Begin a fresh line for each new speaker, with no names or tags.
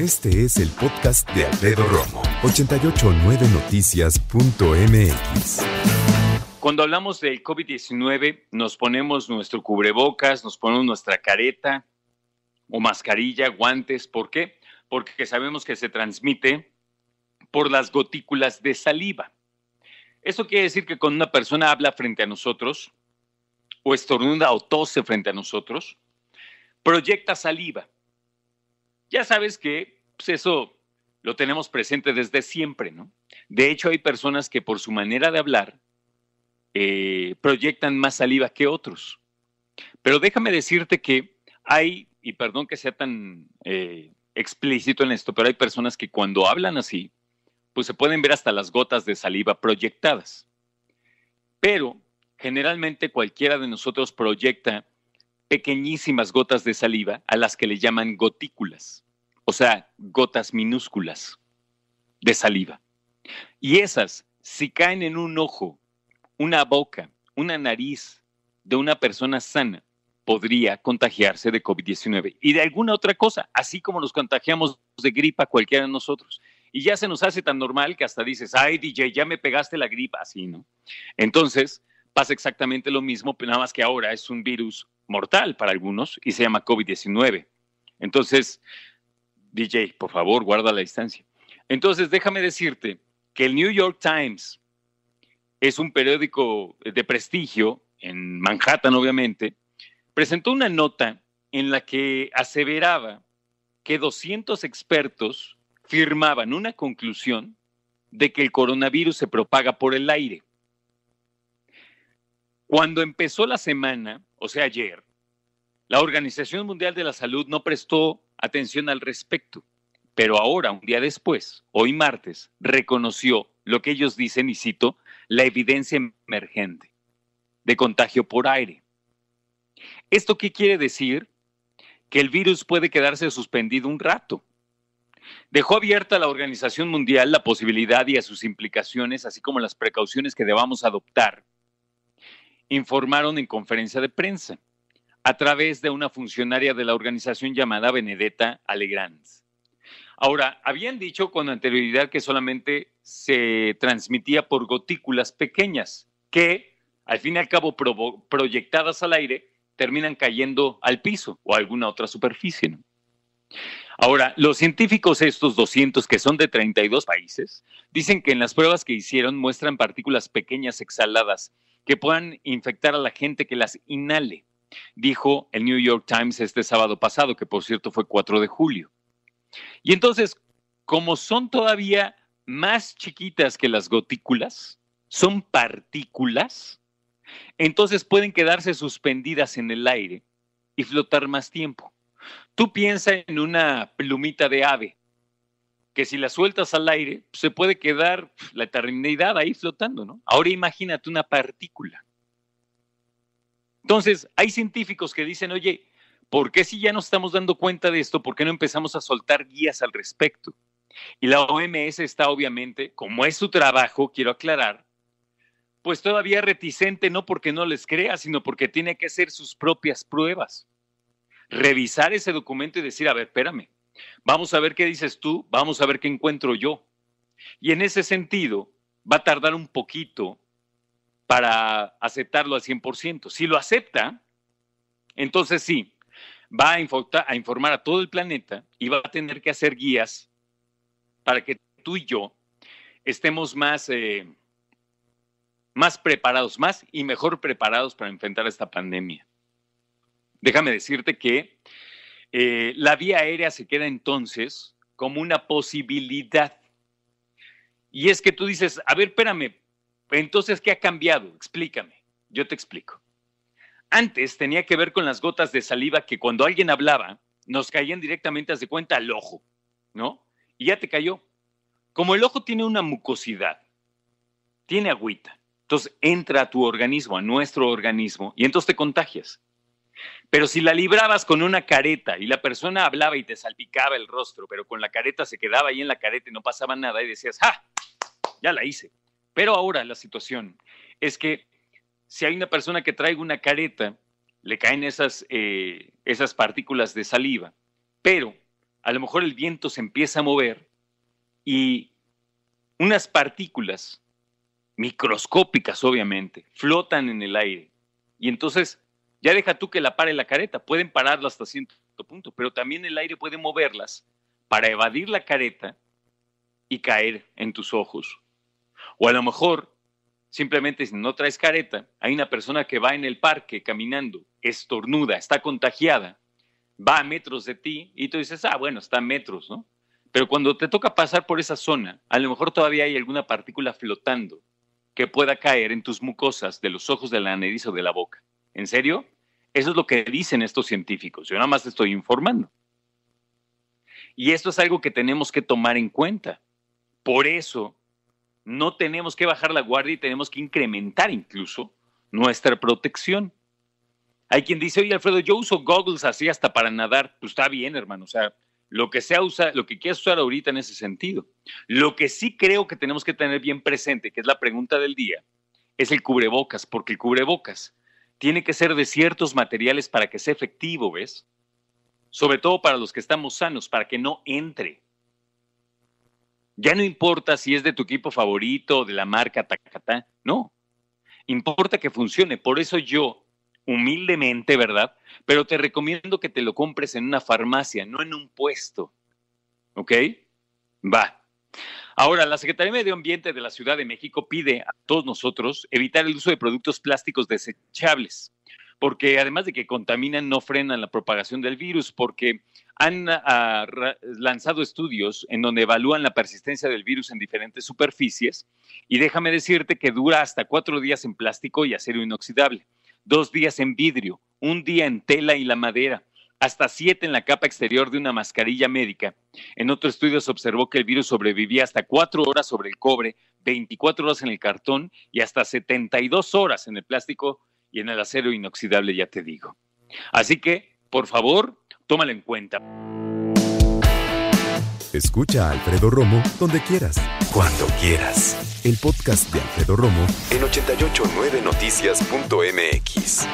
Este es el podcast de Alfredo Romo, 889noticias.mx.
Cuando hablamos del COVID-19, nos ponemos nuestro cubrebocas, nos ponemos nuestra careta o mascarilla, guantes. ¿Por qué? Porque sabemos que se transmite por las gotículas de saliva. Eso quiere decir que cuando una persona habla frente a nosotros, o estornuda o tose frente a nosotros, proyecta saliva. Ya sabes que pues, eso lo tenemos presente desde siempre, ¿no? De hecho, hay personas que por su manera de hablar eh, proyectan más saliva que otros. Pero déjame decirte que hay, y perdón que sea tan eh, explícito en esto, pero hay personas que cuando hablan así, pues se pueden ver hasta las gotas de saliva proyectadas. Pero generalmente cualquiera de nosotros proyecta pequeñísimas gotas de saliva a las que le llaman gotículas, o sea, gotas minúsculas de saliva. Y esas, si caen en un ojo, una boca, una nariz de una persona sana, podría contagiarse de COVID-19 y de alguna otra cosa, así como nos contagiamos de gripa cualquiera de nosotros. Y ya se nos hace tan normal que hasta dices, ay DJ, ya me pegaste la gripa, así, ¿no? Entonces, pasa exactamente lo mismo, nada más que ahora es un virus mortal para algunos y se llama COVID-19. Entonces, DJ, por favor, guarda la distancia. Entonces, déjame decirte que el New York Times es un periódico de prestigio en Manhattan, obviamente, presentó una nota en la que aseveraba que 200 expertos firmaban una conclusión de que el coronavirus se propaga por el aire. Cuando empezó la semana, o sea, ayer, la Organización Mundial de la Salud no prestó atención al respecto, pero ahora, un día después, hoy martes, reconoció lo que ellos dicen, y cito, la evidencia emergente de contagio por aire. ¿Esto qué quiere decir? Que el virus puede quedarse suspendido un rato. Dejó abierta a la Organización Mundial la posibilidad y a sus implicaciones, así como las precauciones que debamos adoptar informaron en conferencia de prensa a través de una funcionaria de la organización llamada Benedetta Alegrand. Ahora, habían dicho con anterioridad que solamente se transmitía por gotículas pequeñas, que al fin y al cabo proyectadas al aire terminan cayendo al piso o a alguna otra superficie. Ahora, los científicos, estos 200 que son de 32 países, dicen que en las pruebas que hicieron muestran partículas pequeñas exhaladas que puedan infectar a la gente que las inhale, dijo el New York Times este sábado pasado, que por cierto fue 4 de julio. Y entonces, como son todavía más chiquitas que las gotículas, son partículas, entonces pueden quedarse suspendidas en el aire y flotar más tiempo. Tú piensa en una plumita de ave que si la sueltas al aire, se puede quedar la eternidad ahí flotando, ¿no? Ahora imagínate una partícula. Entonces, hay científicos que dicen, oye, ¿por qué si ya nos estamos dando cuenta de esto, por qué no empezamos a soltar guías al respecto? Y la OMS está obviamente, como es su trabajo, quiero aclarar, pues todavía reticente no porque no les crea, sino porque tiene que hacer sus propias pruebas. Revisar ese documento y decir, a ver, espérame, Vamos a ver qué dices tú, vamos a ver qué encuentro yo. Y en ese sentido, va a tardar un poquito para aceptarlo al 100%. Si lo acepta, entonces sí, va a, informar a todo el planeta y va a tener que hacer guías para que tú y yo estemos más, eh, más preparados, más y mejor preparados para enfrentar esta pandemia. Déjame decirte que eh, la vía aérea se queda entonces como una posibilidad. Y es que tú dices, a ver, espérame, entonces, ¿qué ha cambiado? Explícame, yo te explico. Antes tenía que ver con las gotas de saliva que cuando alguien hablaba nos caían directamente, haz de cuenta, al ojo, ¿no? Y ya te cayó. Como el ojo tiene una mucosidad, tiene agüita, entonces entra a tu organismo, a nuestro organismo, y entonces te contagias. Pero si la librabas con una careta y la persona hablaba y te salpicaba el rostro, pero con la careta se quedaba ahí en la careta y no pasaba nada y decías, ¡ah! Ya la hice. Pero ahora la situación es que si hay una persona que traiga una careta, le caen esas, eh, esas partículas de saliva, pero a lo mejor el viento se empieza a mover y unas partículas microscópicas, obviamente, flotan en el aire. Y entonces, ya deja tú que la pare la careta, pueden pararla hasta cierto punto, pero también el aire puede moverlas para evadir la careta y caer en tus ojos. O a lo mejor, simplemente si no traes careta, hay una persona que va en el parque caminando, estornuda, está contagiada, va a metros de ti y tú dices, ah, bueno, está a metros, ¿no? Pero cuando te toca pasar por esa zona, a lo mejor todavía hay alguna partícula flotando que pueda caer en tus mucosas de los ojos, de la nariz o de la boca. ¿En serio? Eso es lo que dicen estos científicos. Yo nada más te estoy informando. Y esto es algo que tenemos que tomar en cuenta. Por eso, no tenemos que bajar la guardia y tenemos que incrementar incluso nuestra protección. Hay quien dice, oye Alfredo, yo uso goggles así hasta para nadar. Pues está bien, hermano. O sea, lo que sea usa, lo que quieras usar ahorita en ese sentido. Lo que sí creo que tenemos que tener bien presente, que es la pregunta del día, es el cubrebocas, porque el cubrebocas tiene que ser de ciertos materiales para que sea efectivo, ¿ves? Sobre todo para los que estamos sanos, para que no entre. Ya no importa si es de tu equipo favorito, de la marca Takata, no. Importa que funcione. Por eso yo humildemente, ¿verdad? Pero te recomiendo que te lo compres en una farmacia, no en un puesto. ¿Ok? Va. Ahora, la Secretaría de Medio Ambiente de la Ciudad de México pide a todos nosotros evitar el uso de productos plásticos desechables, porque además de que contaminan, no frenan la propagación del virus, porque han ah, lanzado estudios en donde evalúan la persistencia del virus en diferentes superficies y déjame decirte que dura hasta cuatro días en plástico y acero inoxidable dos días en vidrio, un día en tela y la madera, hasta siete en la capa exterior de una mascarilla médica. En otro estudio se observó que el virus sobrevivía hasta cuatro horas sobre el cobre, 24 horas en el cartón y hasta 72 horas en el plástico y en el acero inoxidable, ya te digo. Así que, por favor, tómalo en cuenta.
Escucha a Alfredo Romo donde quieras, cuando quieras. El podcast de Alfredo Romo en 889noticias.mx.